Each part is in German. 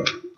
Okay.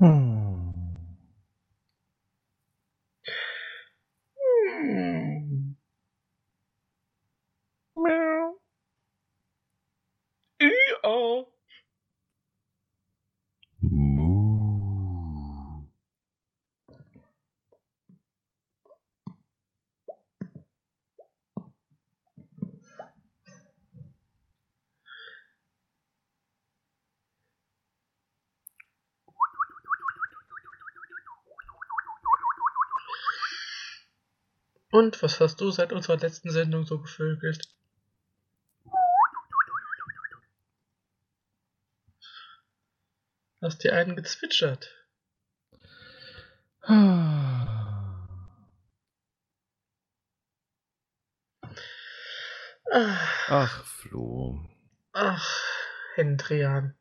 Hm. Hm. Miau. Ja. Mu. Und was hast du seit unserer letzten Sendung so gevögelt? Hast dir einen gezwitschert? Ach, Ach, Flo. ach Hendrian.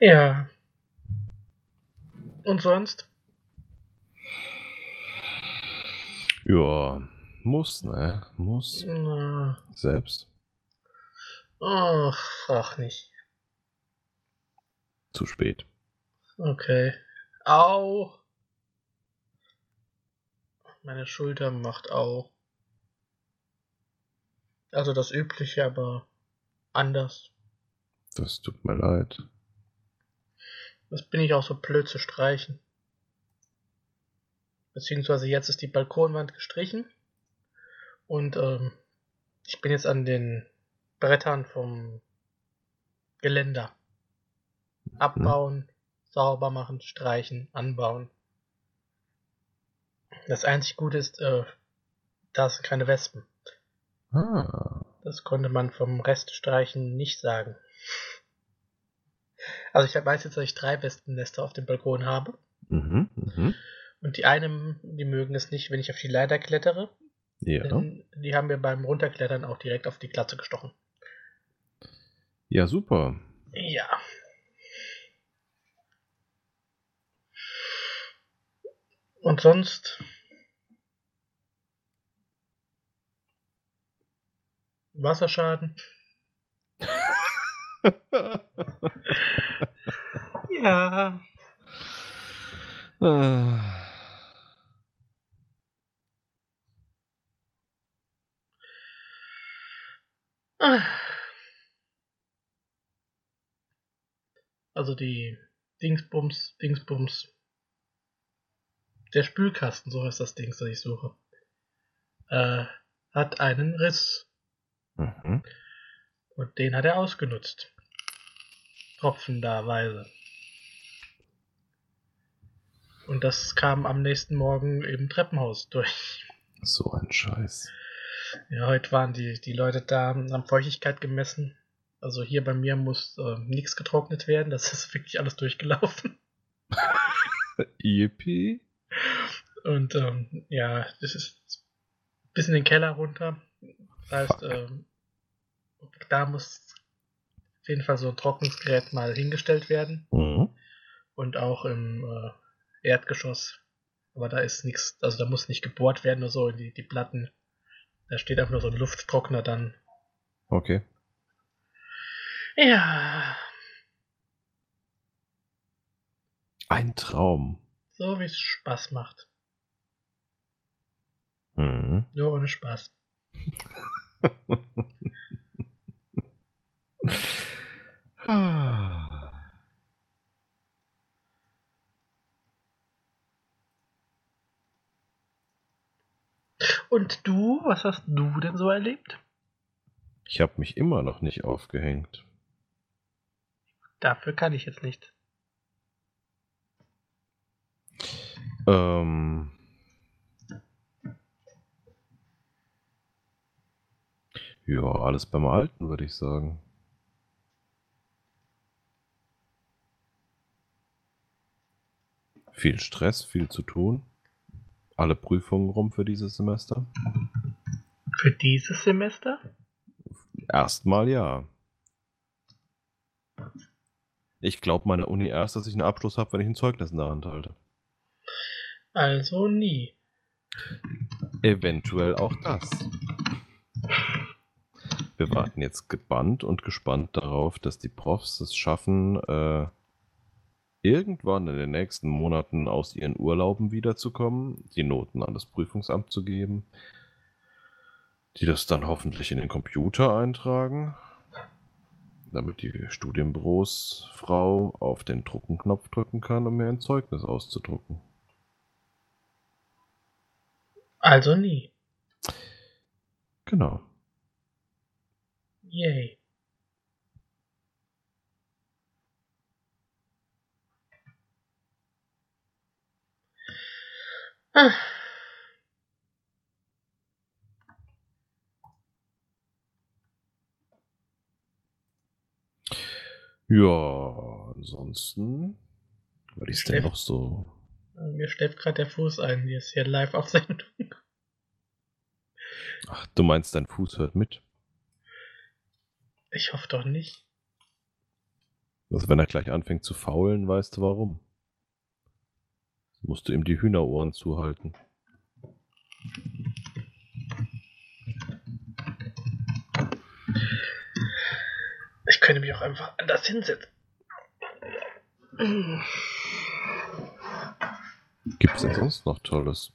Ja. Und sonst? Ja, muss, ne? Muss. Na, Selbst. Ach, ach nicht. Zu spät. Okay. Au. Meine Schulter macht au. Also das Übliche, aber anders. Das tut mir leid. Das bin ich auch so blöd zu streichen. Beziehungsweise jetzt ist die Balkonwand gestrichen. Und ähm, ich bin jetzt an den Brettern vom Geländer. Abbauen, sauber machen, streichen, anbauen. Das einzig Gute ist, äh, da sind keine Wespen. Ah. Das konnte man vom Reststreichen nicht sagen. Also ich weiß jetzt, dass ich drei Wespennester auf dem Balkon habe. Mhm, mhm. Und die einen, die mögen es nicht, wenn ich auf die Leiter klettere. Ja. Denn die haben mir beim Runterklettern auch direkt auf die Glatze gestochen. Ja, super. Ja. Und sonst. Wasserschaden. Ja. Also die Dingsbums, Dingsbums. Der Spülkasten, so heißt das Ding, das ich suche. Äh, hat einen Riss. Mhm. Und den hat er ausgenutzt. Tropfenderweise. Und das kam am nächsten Morgen im Treppenhaus durch. So ein Scheiß. Ja, heute waren die, die Leute da, haben Feuchtigkeit gemessen. Also hier bei mir muss äh, nichts getrocknet werden. Das ist wirklich alles durchgelaufen. Yippie? Und ähm, ja, das ist bis in den Keller runter. Das heißt, Fuck. Da muss auf jeden Fall so ein Trocknungsgerät mal hingestellt werden. Mhm. Und auch im äh, Erdgeschoss. Aber da ist nichts, also da muss nicht gebohrt werden oder so in die, die Platten. Da steht einfach nur so ein Lufttrockner dann. Okay. Ja, Ein Traum. so wie es Spaß macht. Mhm. Nur ohne Spaß. Ah. Und du, was hast du denn so erlebt? Ich habe mich immer noch nicht aufgehängt. Dafür kann ich jetzt nicht. Ähm. Ja, alles beim Alten, würde ich sagen. Viel Stress, viel zu tun. Alle Prüfungen rum für dieses Semester. Für dieses Semester? Erstmal ja. Ich glaube meiner Uni erst, dass ich einen Abschluss habe, wenn ich ein Zeugnis in der Hand halte. Also nie. Eventuell auch das. Wir warten jetzt gebannt und gespannt darauf, dass die Profs es schaffen, äh, irgendwann in den nächsten Monaten aus ihren Urlauben wiederzukommen, die Noten an das Prüfungsamt zu geben, die das dann hoffentlich in den Computer eintragen, damit die Studienbürosfrau auf den Druckenknopf drücken kann, um mir ein Zeugnis auszudrucken. Also nie. Genau. Yay. Ja, ansonsten. Was ist denn noch so? Mir schläft gerade der Fuß ein, die ist hier live auf Sendung. Ach, du meinst, dein Fuß hört mit? Ich hoffe doch nicht. Also wenn er gleich anfängt zu faulen, weißt du warum. Musst du ihm die Hühnerohren zuhalten. Ich könnte mich auch einfach anders hinsetzen. Gibt's denn sonst noch Tolles?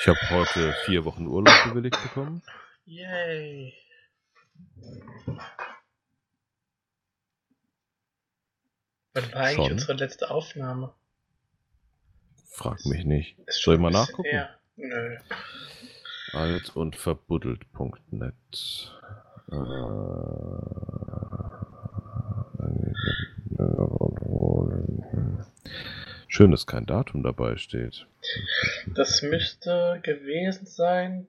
Ich habe heute vier Wochen Urlaub bewilligt bekommen. Yay. Wann war eigentlich Schon. unsere letzte Aufnahme? Frag mich nicht. Soll ich mal nachgucken? her. Nö. Alt und verbuddelt.net. Äh, Schön, dass kein Datum dabei steht. Das müsste gewesen sein.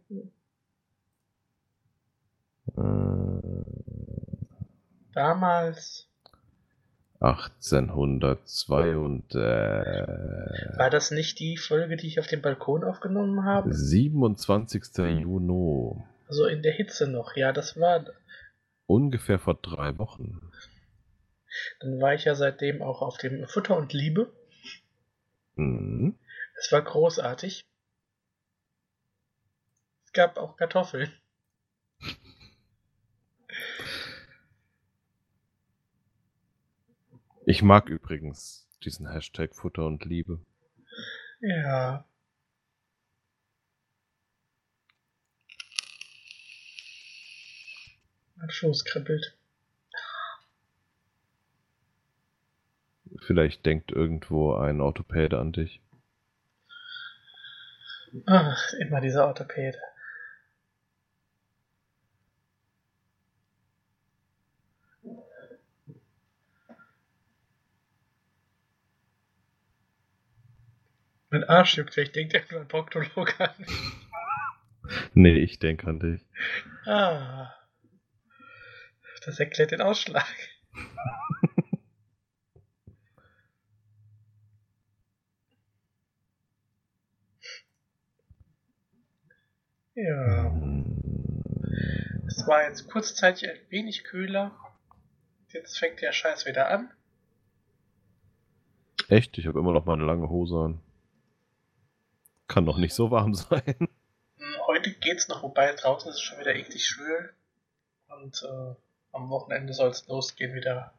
Äh, Damals. 1802 und äh, War das nicht die Folge, die ich auf dem Balkon aufgenommen habe? 27. Juni. Also in der Hitze noch. Ja, das war. Ungefähr vor drei Wochen. Dann war ich ja seitdem auch auf dem Futter und Liebe. Mhm. Es war großartig. Es gab auch Kartoffeln. Ich mag übrigens diesen Hashtag Futter und Liebe. Ja. Mein Schoß kribbelt. Vielleicht denkt irgendwo ein Orthopäde an dich. Ach, immer dieser Orthopäde. Arsch juckt, vielleicht denkt irgendwann ein Proktolog an. Nee, ich denke an dich. Ah. Das erklärt den Ausschlag. Ja. Es war jetzt kurzzeitig ein wenig kühler. Jetzt fängt der Scheiß wieder an. Echt? Ich habe immer noch meine lange Hose an. Kann doch nicht so warm sein. Hm, Heute geht's noch, wobei draußen ist es schon wieder eklig schwül. Und äh, am Wochenende soll es losgehen wieder.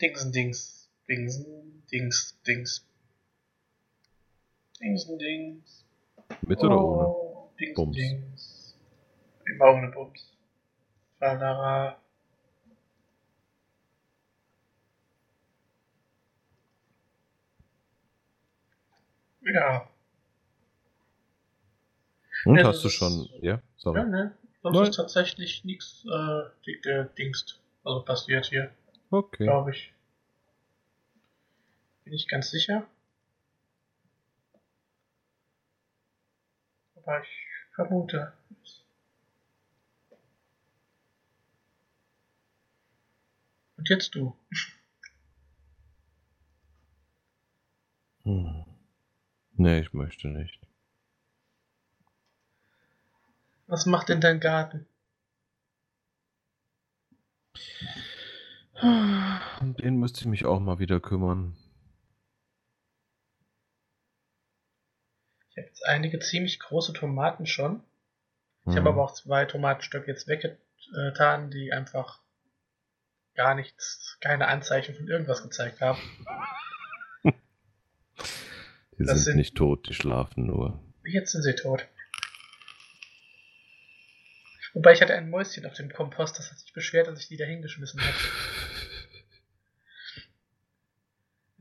Dingsen, Dings. Dingsen, Dings, Dings. Dingsen, Dings. Mit oder ohne? Oh, Dings, Bums? Dings. Immer ohne Bums. Falara. Ja. Und Ja, hast das du schon. Ja, sorry. Ja, ne? Sonst Nein. ist tatsächlich nichts äh, gedingst. Also passiert hier. Okay. Glaube ich. Bin ich ganz sicher. Aber ich vermute. Und jetzt du. Hm. Nee, ich möchte nicht. Was macht denn dein Garten? Um den müsste ich mich auch mal wieder kümmern. Ich habe jetzt einige ziemlich große Tomaten schon. Ich Hm. habe aber auch zwei Tomatenstöcke jetzt weggetan, die einfach gar nichts, keine Anzeichen von irgendwas gezeigt haben. Die sind, sind- nicht tot, die schlafen nur. Jetzt sind sie tot. Wobei ich hatte ein Mäuschen auf dem Kompost, das hat sich beschwert, dass ich die da hingeschmissen habe.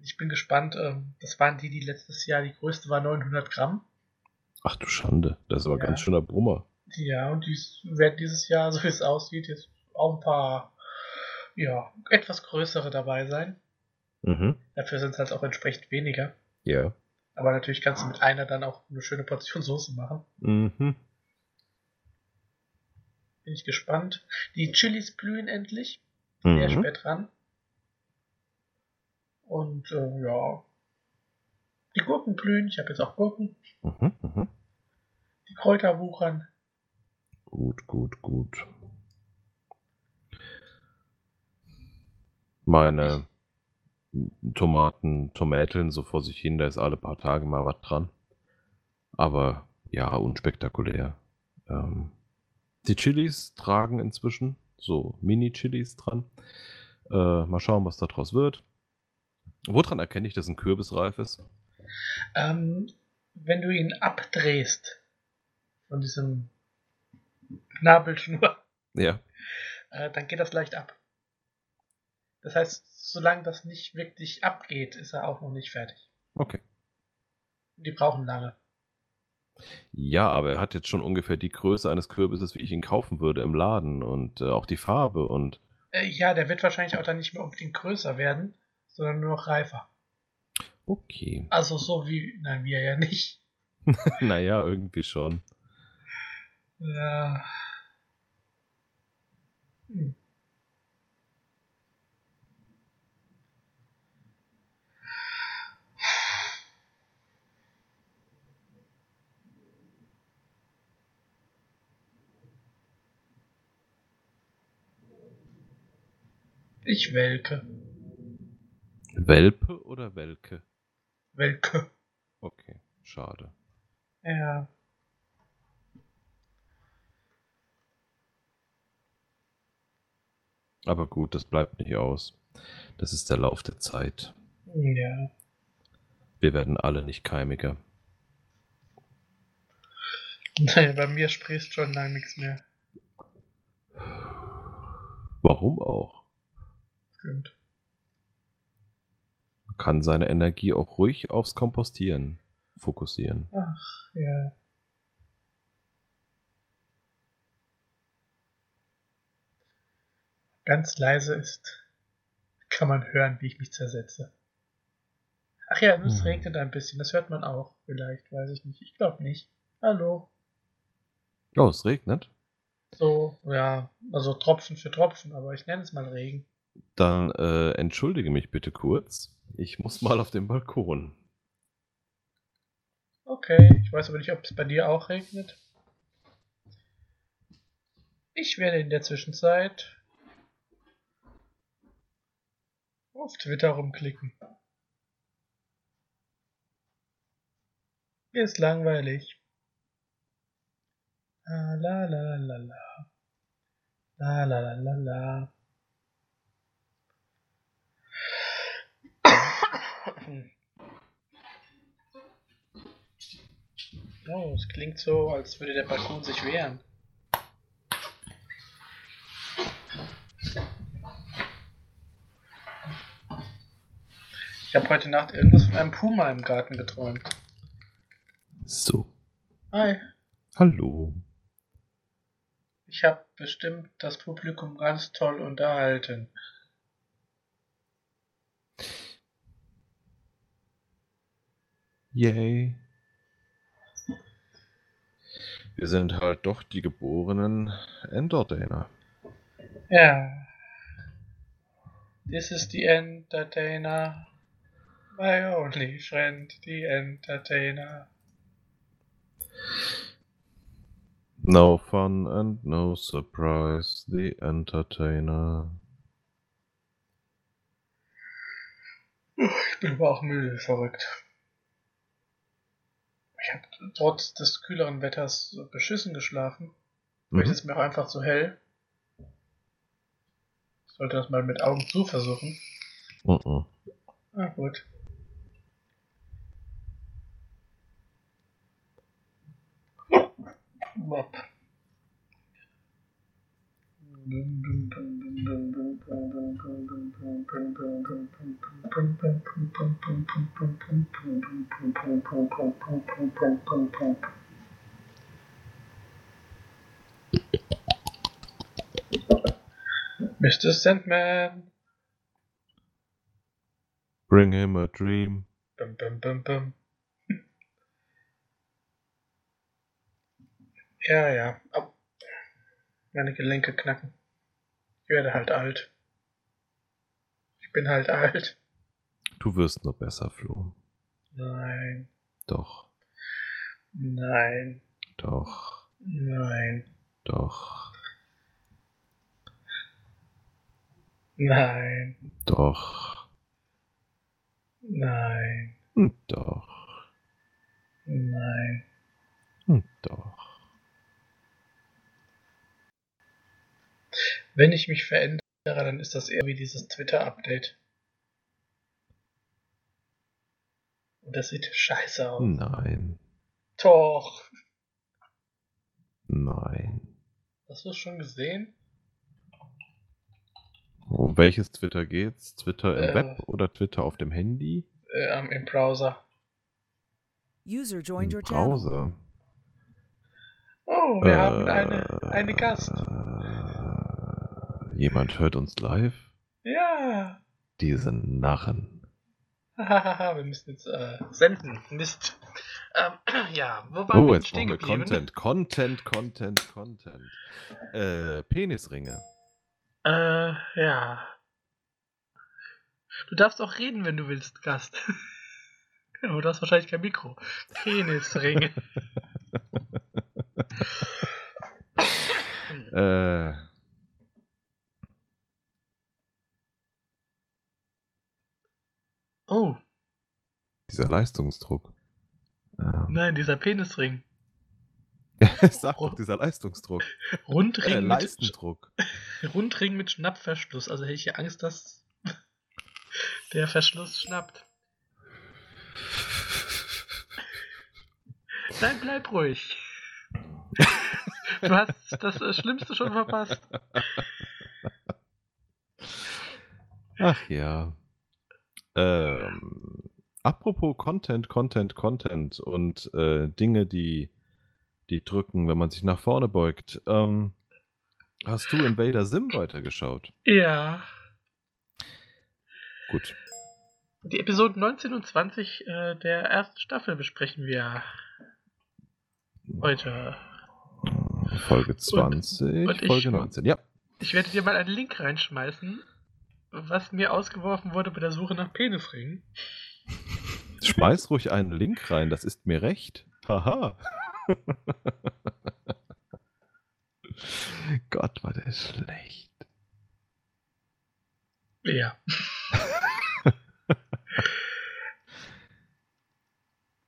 Ich bin gespannt. ähm, Das waren die, die letztes Jahr, die größte war 900 Gramm. Ach du Schande, das aber Ja. ganz schöner Brummer. Ja, und die werden dieses Jahr, so wie es aussieht, jetzt auch ein paar, ja, etwas größere dabei sein. Mhm. Dafür sind es halt auch entsprechend weniger. Ja. Aber natürlich kannst du mit einer dann auch eine schöne Portion Soße machen. Mhm. Bin ich gespannt. Die Chilis blühen endlich. Sehr Mhm. spät dran. Und äh, ja. Die Gurken blühen. Ich habe jetzt auch Gurken. Mhm. Mhm. Die Kräuter wuchern. Gut, gut, gut. Meine Tomaten, Tomäteln so vor sich hin, da ist alle paar Tage mal was dran. Aber ja, unspektakulär. Ähm, die Chilis tragen inzwischen so Mini-Chilis dran. Äh, mal schauen, was daraus wird. Woran erkenne ich, dass ein Kürbis reif ist? Ähm, wenn du ihn abdrehst von diesem Nabelschnur, Ja. äh, dann geht das leicht ab. Das heißt, solange das nicht wirklich abgeht, ist er auch noch nicht fertig. Okay. Die brauchen lange. Ja, aber er hat jetzt schon ungefähr die Größe eines Kürbisses, wie ich ihn kaufen würde im Laden und äh, auch die Farbe und Äh, ja, der wird wahrscheinlich auch dann nicht mehr unbedingt größer werden, sondern nur noch reifer. okay. Also so wie, nein, wir ja nicht. naja, irgendwie schon. Ja. Hm. Ich welke. Welpe oder Welke? Welke. Okay, schade. Ja. Aber gut, das bleibt nicht aus. Das ist der Lauf der Zeit. Ja. Wir werden alle nicht keimiger. Naja, bei mir sprichst schon lange nichts mehr. Warum auch? Stimmt. Man kann seine Energie auch ruhig aufs Kompostieren fokussieren. Ach, ja. Ganz leise ist, kann man hören, wie ich mich zersetze. Ach ja, es Hm. regnet ein bisschen, das hört man auch. Vielleicht, weiß ich nicht. Ich glaube nicht. Hallo. Oh, es regnet. So, ja, also Tropfen für Tropfen, aber ich nenne es mal Regen. Dann äh, entschuldige mich bitte kurz. Ich muss mal auf den Balkon. Okay, ich weiß aber nicht, ob es bei dir auch regnet. Ich werde in der Zwischenzeit auf Twitter rumklicken. Mir ist langweilig. La la la la la. La la la la la. Oh, es klingt so, als würde der Balkon sich wehren. Ich habe heute Nacht irgendwas von einem Puma im Garten geträumt. So. Hi. Hallo. Ich habe bestimmt das Publikum ganz toll unterhalten. Yay. Wir sind halt doch die geborenen Entertainer. Ja. This is the entertainer. My only friend, the entertainer. No fun and no surprise, the entertainer. Ich bin aber auch müde, verrückt. Ich habe trotz des kühleren Wetters beschissen geschlafen. Mhm. Heute ist mir auch einfach zu hell. Ich sollte das mal mit Augen zu versuchen. Uh -uh. Ah, gut. Wop. Mr. Sandman. Bring him a dream. Bum, bum, bum, bum. Ja, ja. Meine Gelenke knacken. Ich werde halt alt. Bin halt alt. Du wirst nur besser, Flo. Nein. Doch. Nein. Doch. Nein. Doch. Nein. Doch. Nein. Hm, Doch. Nein. Hm, Doch. Wenn ich mich verändere, dann ist das eher wie dieses Twitter-Update. Und das sieht scheiße aus. Nein. Doch. Nein. Hast du es schon gesehen? Um welches Twitter geht's? Twitter im Äh. Web oder Twitter auf dem Handy? Äh, Im Browser. User Im joined your channel. Browser. Oh, wir haben eine, eine Gast. Jemand hört uns live? Ja. Diese Narren. Hahaha, wir müssen jetzt äh, senden. Mist. Ähm, ja, wo waren Oh, wir jetzt stehen wir? Content, Content, Content, Content. Äh, Penisringe. Äh, ja. Du darfst auch reden, wenn du willst, Gast. Aber du hast wahrscheinlich kein Mikro. Penisringe. Äh, Oh, dieser Leistungsdruck. Ähm, nein, dieser Penisring. Sag doch, dieser Leistungsdruck. Rundring, Äh, mit, Leistendruck. Rundring mit Schnappverschluss. Also hätte ich ja Angst, dass der Verschluss schnappt. Nein, bleib ruhig. Du hast das Schlimmste schon verpasst. Ach ja. Ähm, apropos Content, Content, Content und äh, Dinge, die, die drücken, wenn man sich nach vorne beugt. Ähm, hast du Invader Sim weitergeschaut? Ja. Gut. Die Episoden 19 und 20 äh, der ersten Staffel besprechen wir heute. Folge 20, und ich- Folge 19. Ja. Ich werde dir mal einen Link reinschmeißen, was mir ausgeworfen wurde bei der Suche nach Penisringen. Schmeiß ruhig einen Link rein, das ist mir recht. Haha. Gott, war der schlecht. Ja.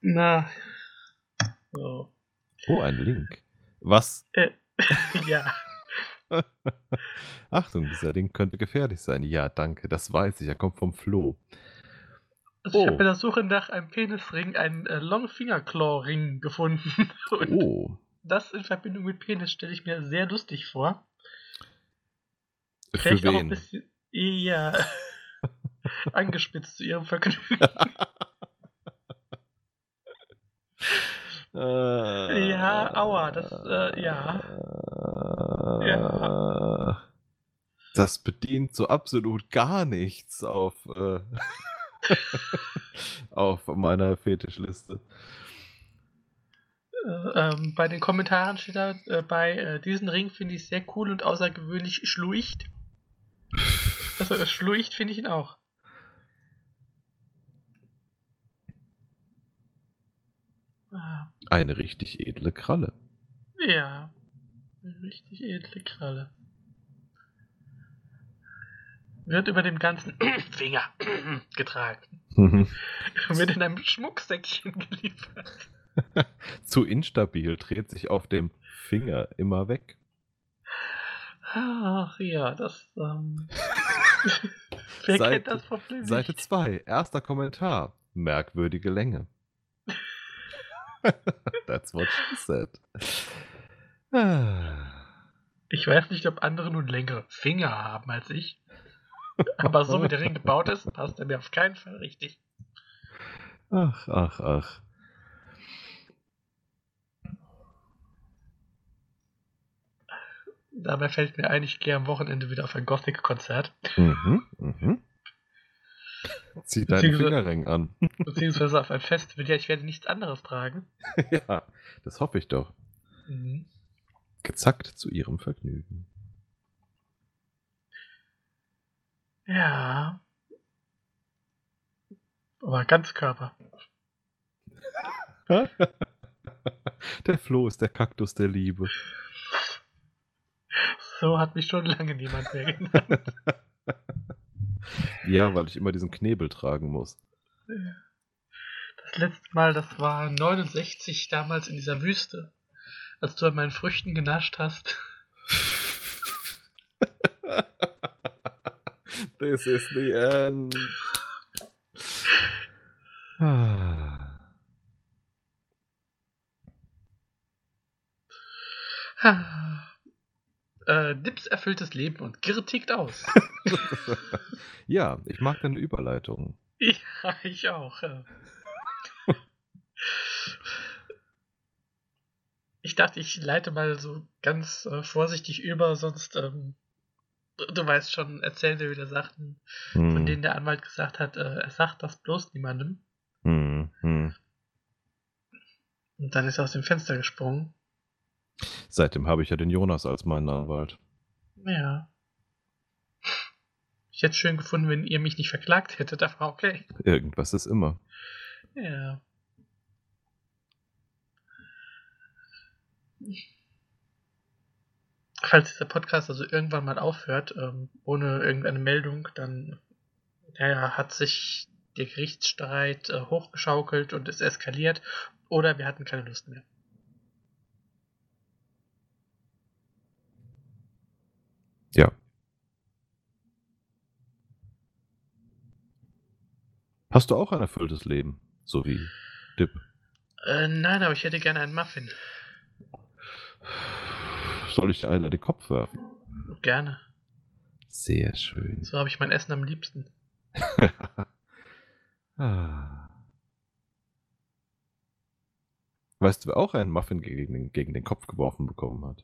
Na. So. Oh, ein Link. Was? Äh, ja. Achtung, dieser Link könnte gefährlich sein. Ja, danke, das weiß ich. Er kommt vom Flo. Also ich Oh. habe bei der Suche nach einem Penisring einen äh, Long Finger Claw Ring gefunden. Und Oh, das in Verbindung mit Penis stelle ich mir sehr lustig vor. für Vielleicht auch ein wen? bisschen eher angespitzt zu ihrem Vergnügen. Ja, aua, das, äh, ja. Ja. Das bedient so absolut gar nichts auf, äh, auf meiner Fetischliste. Äh, ähm, bei den Kommentaren steht da, äh, bei äh, diesen Ring finde ich sehr cool und außergewöhnlich schluicht. Also äh, schluicht finde ich ihn auch. Ah, Eine richtig edle Kralle. ja. Eine richtig edle Kralle. Wird über dem ganzen Finger getragen. Wird in einem Schmucksäckchen geliefert. Zu instabil, dreht sich auf dem Finger immer weg. Ach ja, das. Ähm, wer Seite- kennt das Problem nicht? Seite 2, erster Kommentar. Merkwürdige Länge. That's what she said. Ich weiß nicht, ob andere nun längere Finger haben als ich. Aber so wie der Ring gebaut ist, passt er mir auf keinen Fall richtig. Ach, ach, ach. Dabei fällt mir ein, ich gehe am Wochenende wieder auf ein Gothic-Konzert. Mhm, mhm. Zieh deinen Fingerring an. Beziehungsweise auf ein Festival. Ja, ich werde nichts anderes tragen. ja, das hoffe ich doch. Mhm. Gezackt zu ihrem Vergnügen. Ja. Aber Ganzkörper. der Floh ist der Kaktus der Liebe. So hat mich schon lange niemand mehr genannt. Ja, weil ich immer diesen Knebel tragen muss. Das letzte Mal, das war 69 damals in dieser Wüste. Als du an meinen Früchten genascht hast. This is the end. Ah. äh, Dips erfülltes Leben und Girre tickt aus. ja, ich mag deine Überleitung. ja, ich auch. ja. Ich dachte, ich leite mal so ganz äh, vorsichtig über, sonst, ähm, du, du weißt schon, erzählen wir wieder Sachen, von Hm, denen der Anwalt gesagt hat, äh, er sagt das bloß niemandem. hm, hm. Und dann ist er aus dem Fenster gesprungen. Seitdem habe ich ja den Jonas als meinen Anwalt. Ja. Ich hätte es schön gefunden, wenn ihr mich nicht verklagt hättet, aber okay. Irgendwas ist immer. Ja. Falls dieser Podcast also irgendwann mal aufhört, ähm, ohne irgendeine Meldung, dann ja, hat sich der Gerichtsstreit äh, hochgeschaukelt und ist eskaliert oder wir hatten keine Lust mehr. Ja. Hast du auch ein erfülltes Leben? So wie Dip. Äh, nein, aber ich hätte gerne einen Muffin. Soll ich dir einen an den Kopf werfen? Gerne. Sehr schön. So habe ich mein Essen am liebsten. Ah. Weißt du, wer auch einen Muffin gegen den, gegen den Kopf geworfen bekommen hat?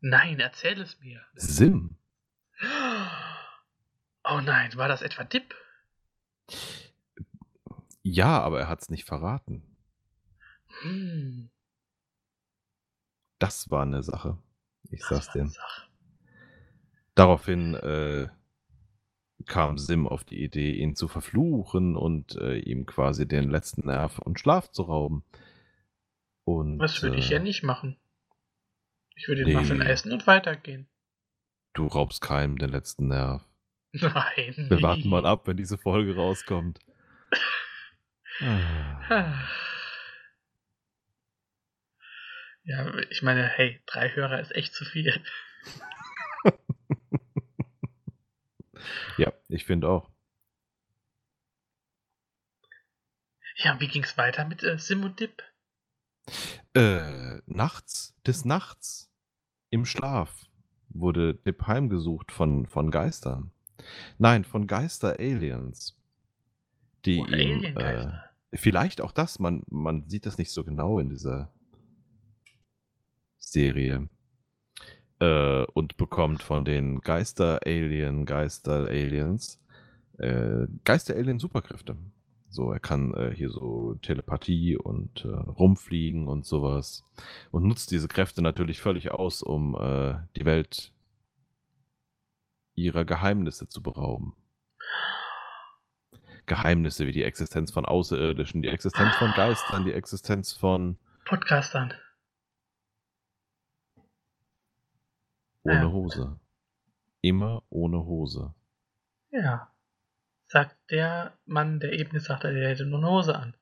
Nein, erzähl es mir. Sim. Oh nein, war das etwa Dip? Ja, aber er hat es nicht verraten. Hm, Das war eine Sache. Ich das sag's war eine dir. Sache. Daraufhin äh, kam Sim auf die Idee, ihn zu verfluchen und äh, ihm quasi den letzten Nerv und Schlaf zu rauben. Und, Das würde ich äh, ja nicht machen. Ich würde den nee. Muffin essen und weitergehen. Du raubst keinem den letzten Nerv. Nein. Wir nie. warten mal ab, wenn diese Folge rauskommt. Ah. Ja, ich meine, hey, drei Hörer ist echt zu viel. Ja, ich finde auch. Ja, wie ging's weiter mit äh, Sim und Dip? Äh, nachts, des Nachts, im Schlaf, wurde Dip heimgesucht von, von Geistern. Nein, von Geister-Aliens. Die Oder ihm, Aliengeister. äh, vielleicht auch das, man, man sieht das nicht so genau in dieser Serie. äh, und bekommt von den Geister-Alien, Geister-Aliens, äh, Geister-Alien-Superkräfte. So, er kann äh, hier so Telepathie und äh, rumfliegen und sowas. Und nutzt diese Kräfte natürlich völlig aus, um äh, die Welt ihrer Geheimnisse zu berauben. Geheimnisse wie die Existenz von Außerirdischen, die Existenz von Geistern, die Existenz von Podcastern. Ohne Ja. Hose. Immer ohne Hose. Ja. Sagt der Mann, der eben gesagt hat, er hätte nur eine Hose an.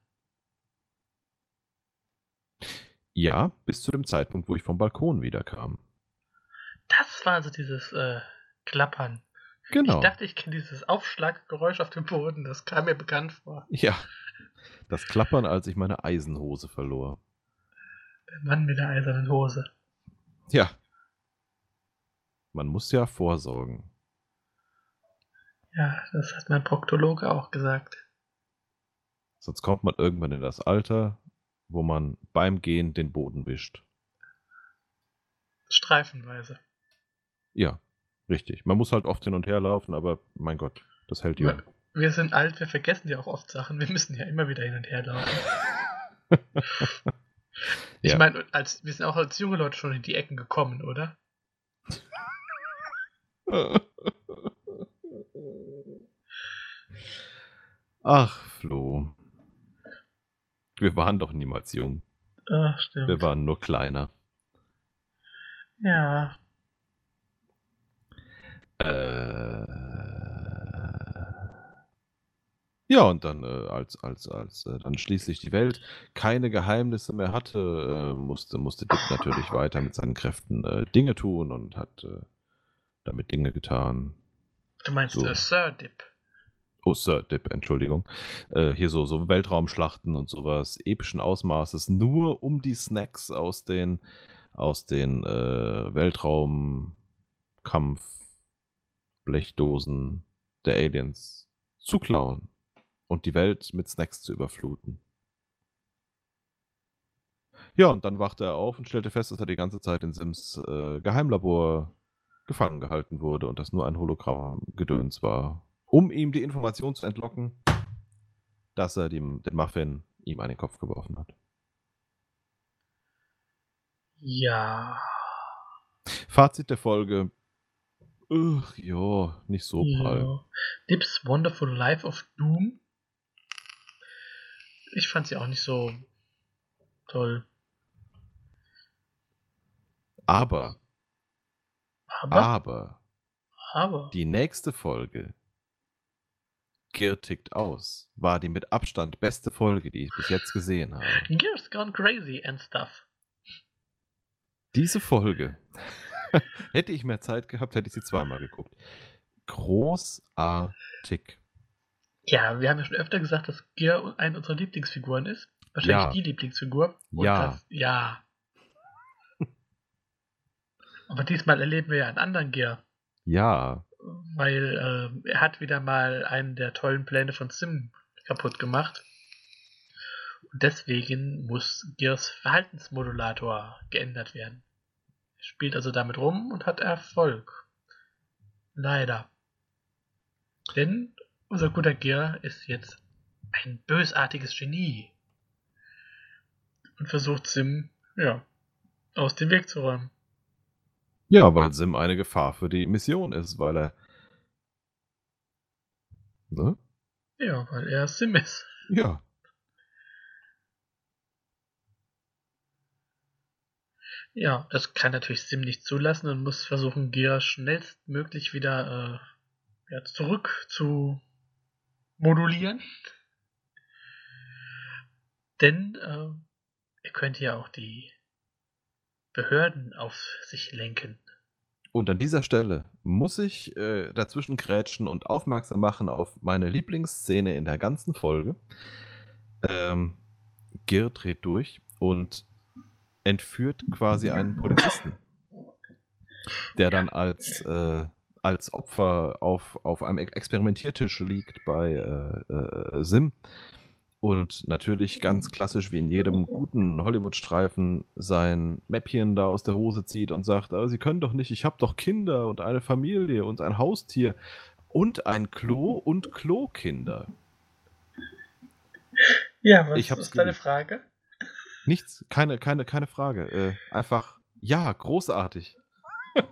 Ja, bis zu dem Zeitpunkt, wo ich vom Balkon wiederkam. Das war also dieses äh, Klappern. Genau. Ich dachte, ich kenne dieses Aufschlaggeräusch auf dem Boden. Das kam mir bekannt vor. Ja. Das Klappern, als ich meine Eisenhose verlor. Der Mann mit der eisernen Hose. Ja. Man muss ja vorsorgen. Ja, das hat mein Proktologe auch gesagt. Sonst kommt man irgendwann in das Alter, wo man beim Gehen den Boden wischt. Streifenweise. Ja, richtig. Man muss halt oft hin und her laufen, aber mein Gott, das hält jung. Wir sind alt, wir vergessen ja auch oft Sachen. Wir müssen ja immer wieder hin und her laufen. Ich Ja. meine, als, wir sind auch als junge Leute schon in die Ecken gekommen, oder? Ach, Flo. Wir waren doch niemals jung. Ach, stimmt. Wir waren nur kleiner. Ja, Äh, ja, und dann, äh, als, als, als äh, dann schließlich die Welt keine Geheimnisse mehr hatte, äh, musste, musste Dick natürlich weiter mit seinen Kräften äh, Dinge tun und hat äh, damit Dinge getan. du meinst So. Sir Dip. Oh, Sir Dip, Entschuldigung. Äh, hier so, so Weltraumschlachten und sowas epischen Ausmaßes, nur um die Snacks aus den, aus den äh, Weltraumkampf-Blechdosen der Aliens zu klauen und die Welt mit Snacks zu überfluten. Ja, und dann wachte er auf und stellte fest, dass er die ganze Zeit in Sims äh, Geheimlabor gefangen gehalten wurde und das nur ein Hologramm-Gedöns war, um ihm die Information zu entlocken, dass er dem, den Muffin ihm an den Kopf geworfen hat. Ja. Fazit der Folge. Ugh, ja, nicht so prall. ja. Dips Wonderful Life of Doom. Ich fand sie auch nicht so toll. Aber, Aber, aber, aber, die nächste Folge, Gir tickt aus, war die mit Abstand beste Folge, die ich bis jetzt gesehen habe. Gears Gone Crazy and Stuff. Diese Folge, hätte ich mehr Zeit gehabt, hätte ich sie zweimal geguckt. Großartig. Ja, wir haben ja schon öfter gesagt, dass Gear eine unserer Lieblingsfiguren ist. Wahrscheinlich Ja. die Lieblingsfigur. Und Ja. Das, ja. Aber diesmal erleben wir ja einen anderen Gear. Ja, weil äh, er hat wieder mal einen der tollen Pläne von Sim kaputt gemacht. Und deswegen muss Gears Verhaltensmodulator geändert werden. Er spielt also damit rum und hat Erfolg. Leider. Denn unser guter Gear ist jetzt ein bösartiges Genie. Und versucht Sim, ja, aus dem Weg zu räumen. Ja, weil Sim eine Gefahr für die Mission ist, weil er. Ne? Ja, weil er Sim ist. Ja. Ja, das kann natürlich Sim nicht zulassen und muss versuchen, Gear schnellstmöglich wieder äh, ja, zurück zu modulieren. Denn äh, er könnte ja auch die Behörden auf sich lenken. Und an dieser Stelle muss ich äh, dazwischen grätschen und aufmerksam machen auf meine Lieblingsszene in der ganzen Folge. Ähm, Gir dreht durch und entführt quasi einen Polizisten, der dann als, äh, als Opfer auf, auf einem Experimentiertisch liegt bei äh, äh, Sim Und natürlich ganz klassisch wie in jedem guten Hollywood-Streifen sein Mäppchen da aus der Hose zieht und sagt, "Ah, Sie können doch nicht, ich habe doch Kinder und eine Familie und ein Haustier und ein Klo und Klokinder. Ja, was Ich hab's ist deine. Frage? Nichts, keine, keine, keine Frage. Äh, einfach, ja, großartig.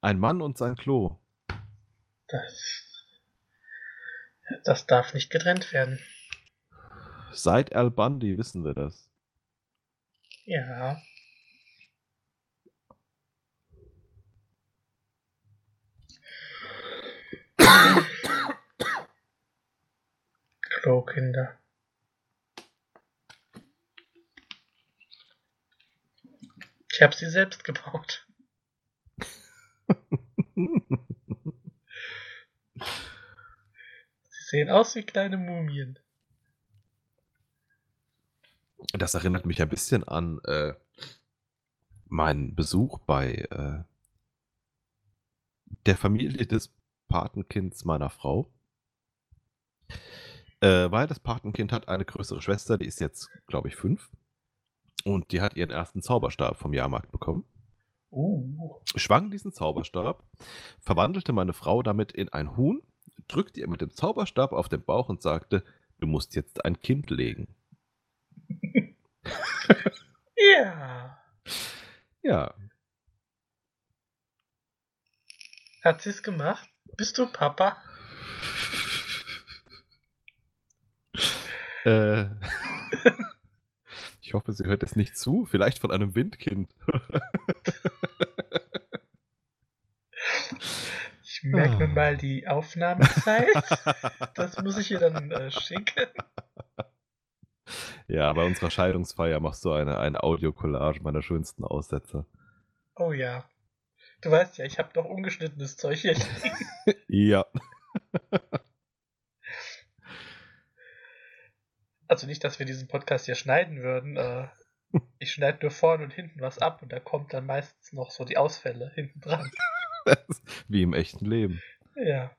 ein Mann und sein Klo. Das, das darf nicht getrennt werden. Seit Al Bundy wissen wir das. Ja. Klokinder. Ich habe sie selbst gebaut. Sie sehen aus wie kleine Mumien. Das erinnert mich ein bisschen an äh, meinen Besuch bei äh, der Familie des Patenkinds meiner Frau. Äh, weil das Patenkind hat eine größere Schwester, die ist jetzt, glaube ich, fünf. Und die hat ihren ersten Zauberstab vom Jahrmarkt bekommen. Uh. Schwang diesen Zauberstab, verwandelte meine Frau damit in ein Huhn, drückte ihr mit dem Zauberstab auf den Bauch und sagte, du musst jetzt ein Kind legen. Ja. Ja, Hat sie es gemacht? Bist du Papa? Äh, ich hoffe, sie hört es nicht zu. Vielleicht von einem Windkind. Ich merke mir Ah. mal die Aufnahmezeit. Das muss ich ihr dann äh, schicken. ja, bei unserer Scheidungsfeier machst du eine, eine Audiokollage meiner schönsten Aussätze. Oh ja. Du weißt ja, ich habe noch ungeschnittenes Zeug hier. Ja. Also nicht, dass wir diesen Podcast hier schneiden würden. Äh, ich schneide nur vorne und hinten was ab und da kommt dann meistens noch so die Ausfälle hinten dran. Wie im echten Leben. Ja.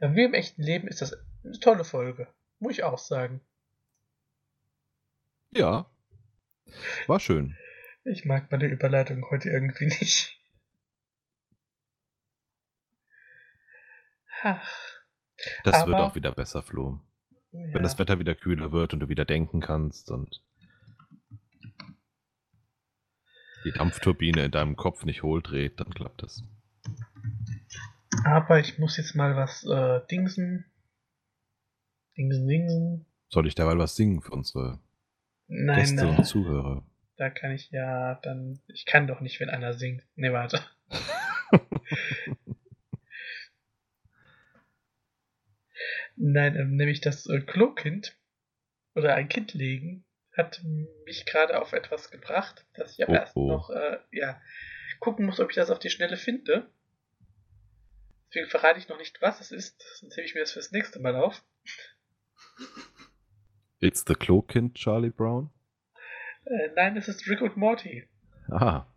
Ja, wie im echten Leben ist das eine tolle Folge. Muss ich auch sagen. Ja. War schön. Ich mag meine Überleitung heute irgendwie nicht. Ach, Das wird Aber- auch wieder besser, Flo. Ja. Wenn das Wetter wieder kühler wird und du wieder denken kannst und die Dampfturbine in deinem Kopf nicht hohl dreht, dann klappt das. Aber ich muss jetzt mal was äh, dingsen. Dingsen, dingsen. Soll ich derweil was singen für unsere Nein, Gäste äh, und Zuhörer? da kann ich ja dann. Ich kann doch nicht, wenn einer singt. Nee, warte. Nein, ähm, nämlich das äh, Klokind oder ein Kind legen hat mich gerade auf etwas gebracht, dass ich aber Oh, erst oh. noch äh, ja, gucken muss, ob ich das auf die Schnelle finde. Deswegen verrate ich noch nicht, was es ist, sonst hebe ich mir das fürs nächste Mal auf. It's the Klokind, Charlie Brown? Äh, nein, es ist Rick und Morty. Aha.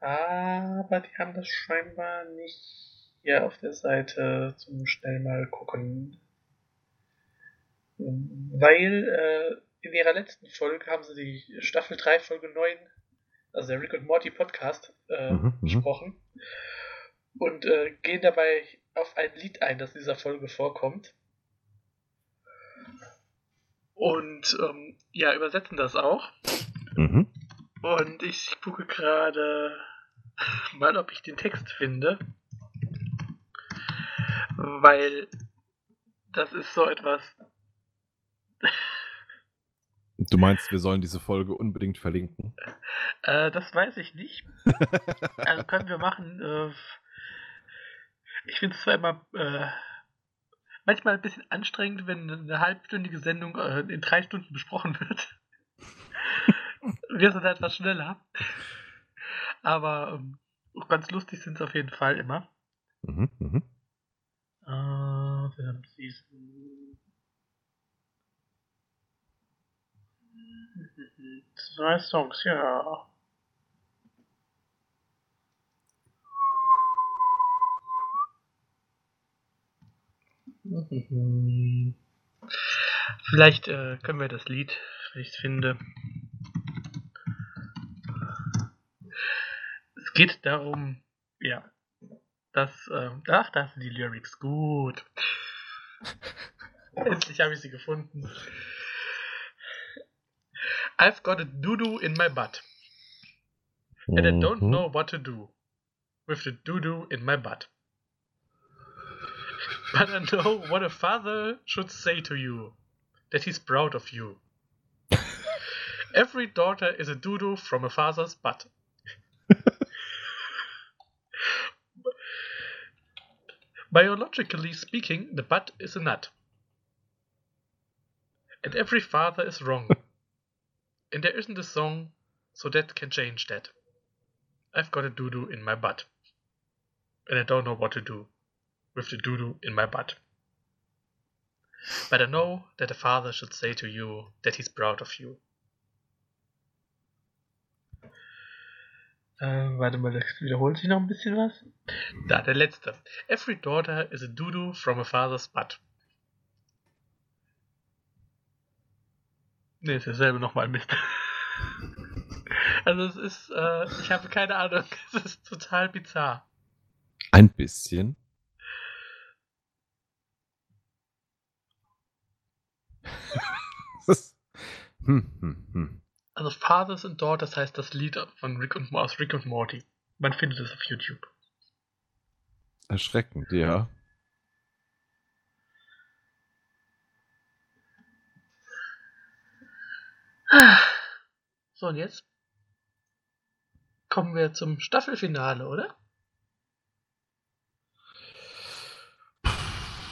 Aber die haben das scheinbar nicht hier auf der Seite zum schnell mal gucken. Weil äh, in ihrer letzten Folge haben sie die Staffel 3, Folge 9, also der Rick und Morty Podcast, äh, Mhm, mhm. besprochen. Und äh, gehen dabei auf ein Lied ein, das in dieser Folge vorkommt. Und ähm, ja, übersetzen das auch. Mhm. Und ich gucke gerade mal, ob ich den Text finde. Weil das ist so etwas. Du meinst, wir sollen diese Folge unbedingt verlinken? Äh, das weiß ich nicht. Also können wir machen. Äh, ich finde es zwar immer äh, manchmal ein bisschen anstrengend, wenn eine halbstündige Sendung äh, in drei Stunden besprochen wird. wir sind etwas schneller. Aber ähm, ganz lustig sind es auf jeden Fall immer. Mhm. Mhm. Ah, verdammt, sie. Zwei Songs, ja. Vielleicht äh, können wir das Lied, wenn ich es finde. Es geht darum, ja, dass, äh, ach, da sind die Lyrics gut. Endlich habe ich sie gefunden. I've got a doo-doo in my butt. And I don't Mhm. know what to do with the doo-doo in my butt. But I know what a father should say to you. That he's proud of you. Every daughter is a doo-doo from a father's butt. Biologically speaking, the butt is a nut. And every father is wrong. and there isn't a song so that can change that. I've got a doo doo in my butt. And I don't know what to do with the doo doo in my butt. But I know that a father should say to you that he's proud of you. Äh, warte mal, das wiederholt sich noch ein bisschen was. Da, der letzte. Every daughter is a doo-doo from a father's butt. Ne, ist dasselbe nochmal Mist. Also es ist, äh, ich habe keine Ahnung, es ist total bizarr. Ein bisschen. Hm, hm, hm. Also Fathers and Daughters heißt das Lied von Rick und aus Rick und Morty. Man findet es auf YouTube. Erschreckend, ja. So, und jetzt kommen wir zum Staffelfinale, oder?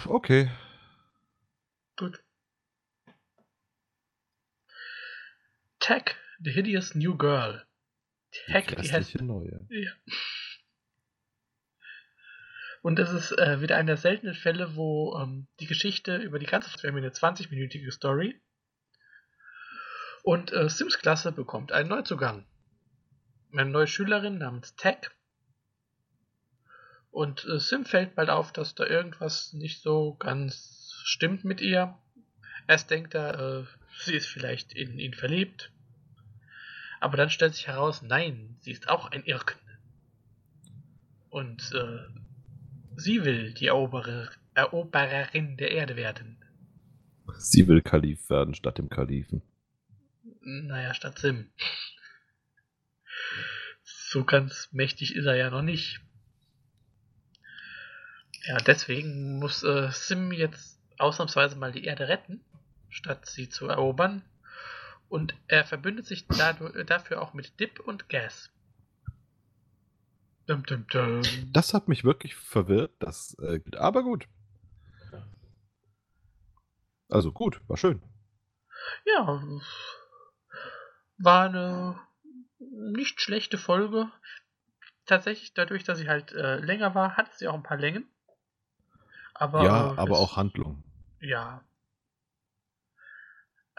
Okay. Gut. Tag, the hideous new girl. Die Tag, die häss grässliche Neue. Ja. Und es ist äh, wieder einer der seltenen Fälle, wo ähm, die Geschichte über die ganze wir haben eine 20-minütige Story. Und äh, Sims Klasse bekommt einen Neuzugang. Eine neue Schülerin namens Tech. Und äh, Sim fällt bald auf, dass da irgendwas nicht so ganz stimmt mit ihr. Erst denkt er, äh, sie ist vielleicht in ihn verliebt. Aber dann stellt sich heraus, nein, sie ist auch ein Irken. Und äh, sie will die Eroberer, Erobererin der Erde werden. Sie will Kalif werden statt dem Kalifen. Naja, statt Sim. So ganz mächtig ist er ja noch nicht. Ja, deswegen muss äh, Sim jetzt ausnahmsweise mal die Erde retten, statt sie zu erobern. Und er verbündet sich dadurch, dafür auch mit Dip und Gas. Dum, dum, dum. Das hat mich wirklich verwirrt. Das, äh, aber gut. Also gut, war schön. Ja, war eine nicht schlechte Folge. Tatsächlich, dadurch, dass sie halt äh, länger war, hatte sie auch ein paar Längen. Aber, ja, äh, aber auch Handlung. Ja.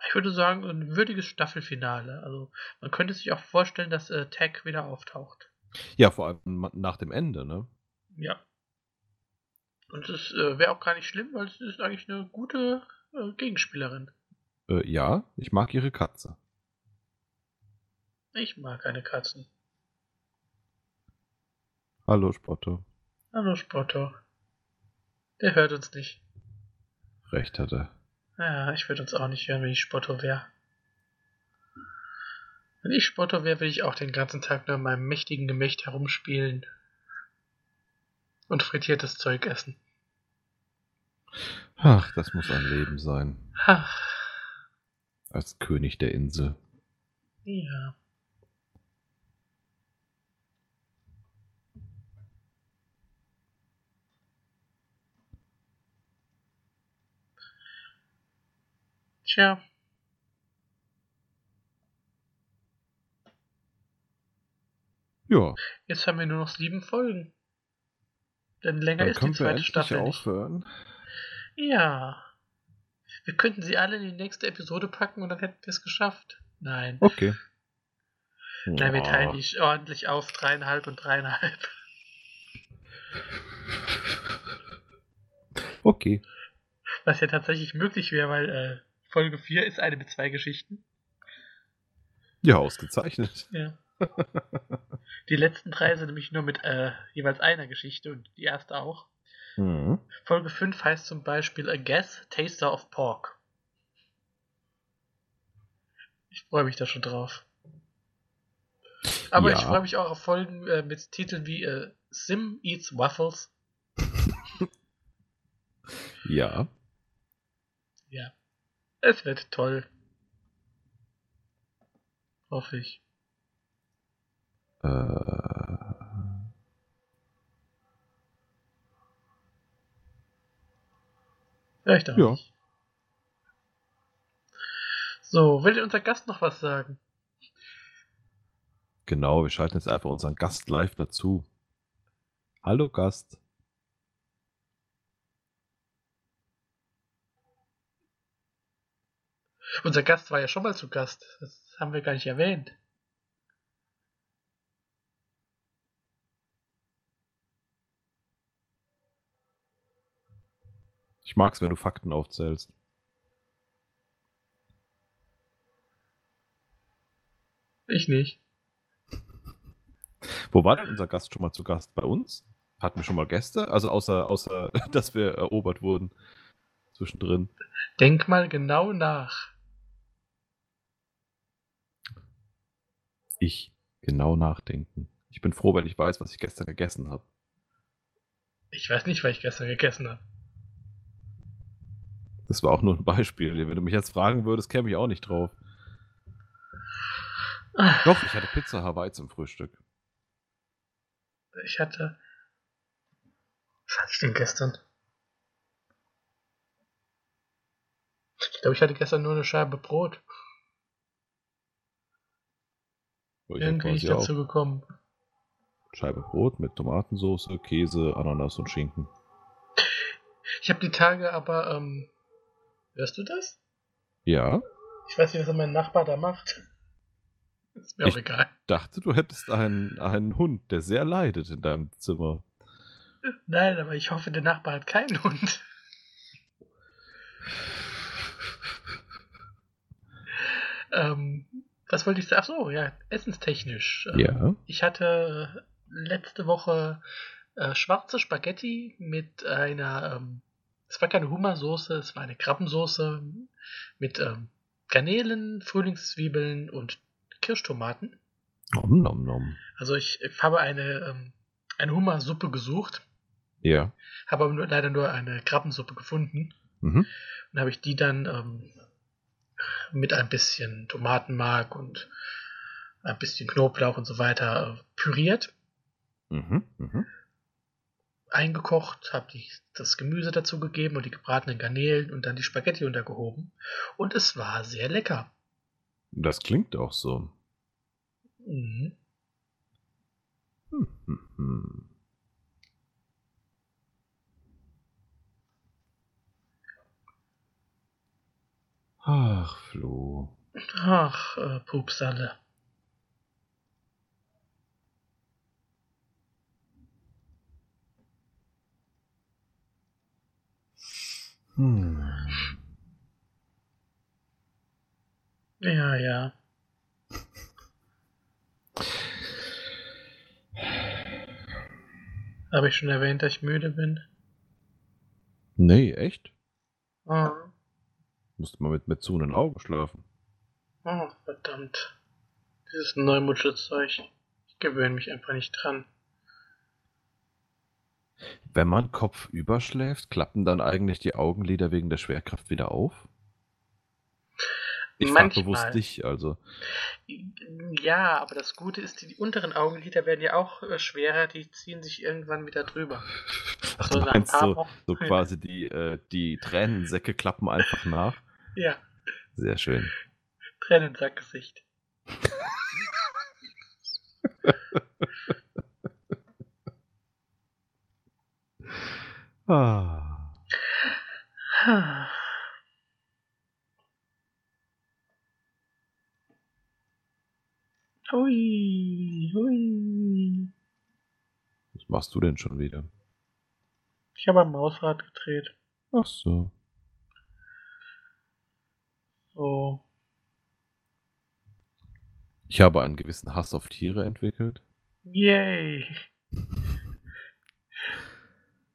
Ich würde sagen, ein würdiges Staffelfinale. Also, man könnte sich auch vorstellen, dass äh, Tag wieder auftaucht. Ja, vor allem nach dem Ende, ne? Ja. Und es äh, wäre auch gar nicht schlimm, weil es ist eigentlich eine gute äh, Gegenspielerin. Äh, ja, ich mag ihre Katze. Ich mag keine Katzen. Hallo, Spotto. Hallo Spotto. Der hört uns nicht. Recht hat er. Ja, ich würde uns auch nicht hören, wenn ich Spotto wäre. Wenn ich Spotto wäre, würde ich auch den ganzen Tag nur in meinem mächtigen Gemächt herumspielen. Und frittiertes Zeug essen. Ach, das muss ein Leben sein. Ach, Als König der Insel. ja. Tja. Ja, Jetzt haben wir nur noch sieben Folgen. Denn länger dann ist die wir zweite endlich Staffel nicht. aufhören. Ja. Wir könnten sie alle in die nächste Episode packen und dann hätten wir es geschafft. Nein. Okay. Nein, wir teilen die ordentlich auf. Dreieinhalb und dreieinhalb. Okay. Was ja tatsächlich möglich wäre, weil äh, Folge 4 ist eine mit zwei Geschichten. Ja, ausgezeichnet. Ja. Die letzten drei sind nämlich nur mit äh, jeweils einer Geschichte und die erste auch. Mhm. Folge 5 heißt zum Beispiel A Guess Taster of Pork. Ich freue mich da schon drauf. Aber Ja. ich freue mich auch auf Folgen äh, mit Titeln wie äh, Sim Eats Waffles. Ja. Ja. Es wird toll. Hoffe ich. Äh, Vielleicht auch Ja. nicht. So, will unser Gast noch was sagen? genau, wir schalten jetzt einfach unseren Gast live dazu. Hallo Gast. Unser Gast war ja schon mal zu Gast. Das haben wir gar nicht erwähnt. Ich mag's, wenn du Fakten aufzählst. Ich nicht. Wo war denn unser Gast schon mal zu Gast? Bei uns? Hatten wir schon mal Gäste? Also außer, außer dass wir erobert wurden. Zwischendrin. Denk mal genau nach. Ich genau nachdenken. Ich bin froh, wenn ich weiß, was ich gestern gegessen habe. Ich weiß nicht, was ich gestern gegessen habe. Das war auch nur ein Beispiel. Wenn du mich jetzt fragen würdest, käme ich auch nicht drauf. Doch, ich hatte Pizza Hawaii zum Frühstück. Ich hatte. Was hatte ich denn gestern? Ich glaube, ich hatte gestern nur eine Scheibe Brot. Wo ich ja Irgendwie auch dazu gekommen. Scheibe Brot mit Tomatensauce, Käse, Ananas und Schinken. Ich habe die Tage aber, ähm, hörst du das? Ja, Ich weiß nicht, was mein Nachbar da macht. Ist mir auch Ich- egal. dachte, du hättest einen, einen Hund, der sehr leidet in deinem Zimmer. Nein, aber ich hoffe, der Nachbar hat keinen Hund. ähm, was wollte ich sagen? Achso, ja, essenstechnisch. Ähm, Ja. Ich hatte letzte Woche äh, schwarze Spaghetti mit einer, ähm, es war keine Hummersoße, es war eine Krabbensoße mit ähm, Garnelen, Frühlingszwiebeln und Kirschtomaten. Nom, nom, nom. Also ich habe eine, ähm, eine Hummersuppe gesucht, Ja. habe aber nur, leider nur eine Krabbensuppe gefunden. Mhm. Dann habe ich die dann ähm, mit ein bisschen Tomatenmark und ein bisschen Knoblauch und so weiter äh, püriert, Mhm. Mhm. eingekocht, habe das Gemüse dazu gegeben und die gebratenen Garnelen und dann die Spaghetti untergehoben. Und es war sehr lecker. Das klingt auch so. Mhm. Hm, hm, hm. Ach, Flo. Ach, äh, Pupsalle. Hm. Ja, ja. Habe ich schon erwähnt, dass ich müde bin? Nee, echt? Ah, Musst mal mit, mit zu den Augen schlafen. oh, verdammt. Dieses Neumutschelzeug. Ich gewöhne mich einfach nicht dran. Wenn man Kopf überschläft, klappen dann eigentlich die Augenlider wegen der Schwerkraft wieder auf? Ich Manchmal. bewusst dich, also. Ja, aber das Gute ist, die unteren Augenlider werden ja auch äh, schwerer, die ziehen sich irgendwann wieder drüber. Ach, So meinst so, so quasi die, äh, die Tränensäcke klappen einfach nach? Ja, Sehr schön. Tränensackgesicht. Ah. Hui, hui. Was machst du denn schon wieder? Ich habe am Mausrad gedreht. Ach so. So. Ich habe einen gewissen Hass auf Tiere entwickelt. Yay!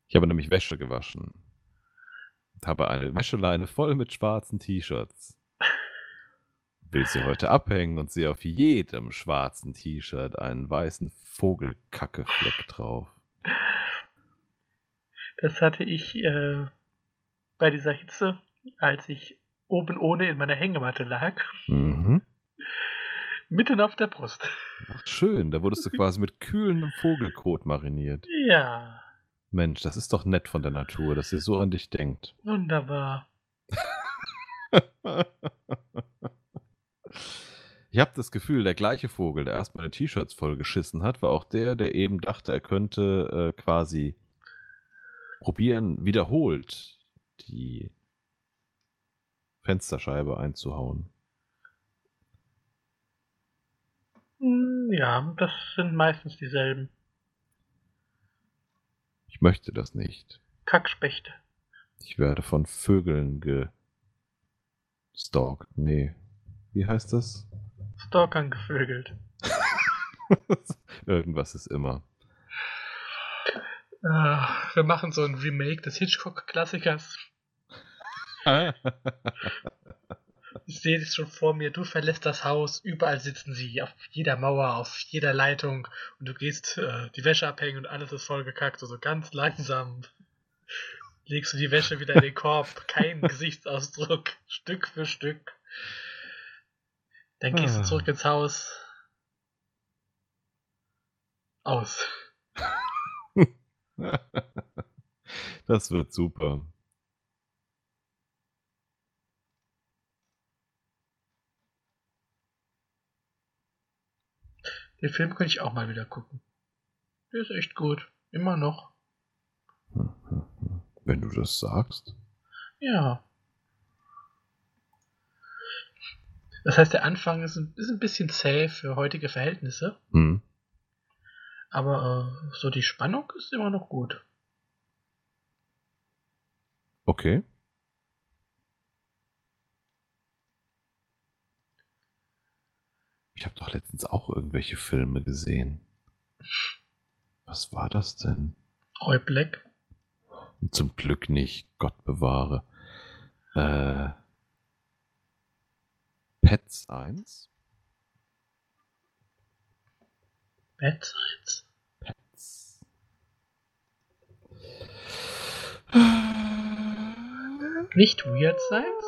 Ich habe nämlich Wäsche gewaschen. Und habe eine Wäscheleine voll mit schwarzen T-Shirts. Will sie heute abhängen und sehe auf jedem schwarzen T-Shirt einen weißen Vogelkackefleck drauf. Das hatte ich äh, bei dieser Hitze, als ich oben ohne in meiner Hängematte lag, Mhm. mitten auf der Brust. Ach, schön, da wurdest du quasi mit kühlem Vogelkot mariniert. Ja, Mensch, das ist doch nett von der Natur, dass sie so an dich denkt. wunderbar. Ich habe das Gefühl, der gleiche Vogel, der erst meine T-Shirts voll geschissen hat, war auch der, der eben dachte, er könnte äh, quasi probieren, wiederholt die Fensterscheibe einzuhauen. Hm, Ja, das sind meistens dieselben. Ich möchte das nicht. Kackspechte. Ich werde von Vögeln gestalkt. Nee. Wie heißt das? Stalkern gevögelt. Irgendwas ist immer. Äh, wir machen so ein Remake des Hitchcock-Klassikers. Ich sehe es schon vor mir. Du verlässt das Haus. Überall sitzen sie. Auf jeder Mauer, auf jeder Leitung. Und du gehst äh, die Wäsche abhängen und alles ist vollgekackt. So, so ganz langsam legst du die Wäsche wieder in den Korb. Kein Gesichtsausdruck. Stück für Stück. Dann gehst du Ah. zurück ins Haus. Aus. das wird super. Den Film könnte ich auch mal wieder gucken. Der ist echt gut. Immer noch. Wenn du das sagst. Ja. Das heißt, der Anfang ist ein, ist ein bisschen zäh für heutige Verhältnisse, Hm. aber äh, so die Spannung ist immer noch gut. Okay. Ich habe doch letztens auch irgendwelche Filme gesehen. Was war das denn? Roy Black. Zum Glück nicht, Gott bewahre. Äh, Pets 1? Bad Science. Pets. Nicht Weird Science?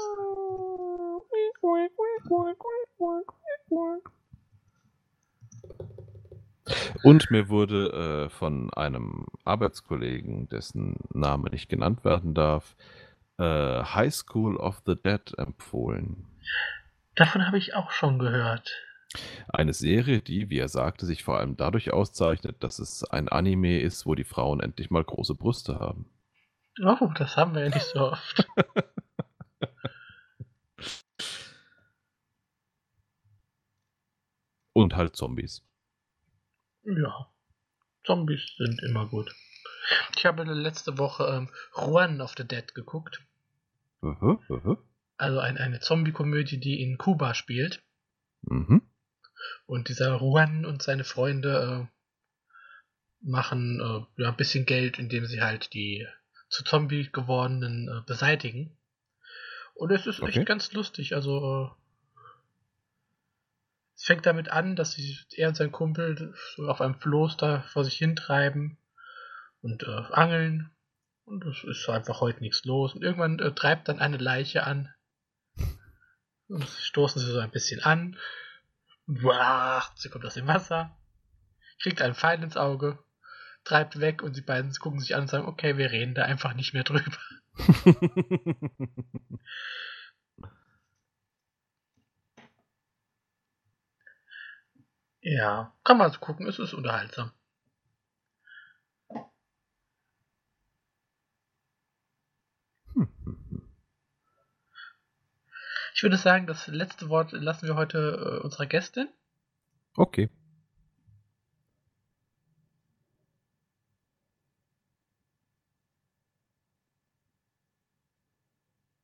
Und mir wurde äh, von einem Arbeitskollegen, dessen Name nicht genannt werden darf, äh, High School of the Dead empfohlen. Davon habe ich auch schon gehört. Eine Serie, die, wie er sagte, sich vor allem dadurch auszeichnet, dass es ein Anime ist, wo die Frauen endlich mal große Brüste haben. Oh, das haben wir ja nicht so oft. Und halt Zombies. Ja. Zombies sind immer gut. Ich habe letzte Woche ähm, Juan of the Dead geguckt. Mhm, mhm. Also ein, eine Zombie-Komödie, die in Kuba spielt. Mhm. Und dieser Juan und seine Freunde äh, machen äh, ja, ein bisschen Geld, indem sie halt die zu Zombie gewordenen äh, beseitigen. Und es ist Okay. echt ganz lustig. Also äh, es fängt damit an, dass sie, er und sein Kumpel so auf einem Floß da vor sich hintreiben und äh, angeln. Und es ist einfach heute nichts los. Und irgendwann äh, treibt dann eine Leiche an. Und stoßen sie so ein bisschen an. Wow, sie kommt aus dem Wasser, kriegt einen Pfeil ins Auge, treibt weg und die beiden gucken sich an und sagen, okay, wir reden da einfach nicht mehr drüber. Ja, kann man so gucken, es ist unterhaltsam. Ich würde sagen, das letzte Wort lassen wir heute äh, unserer Gästin. okay.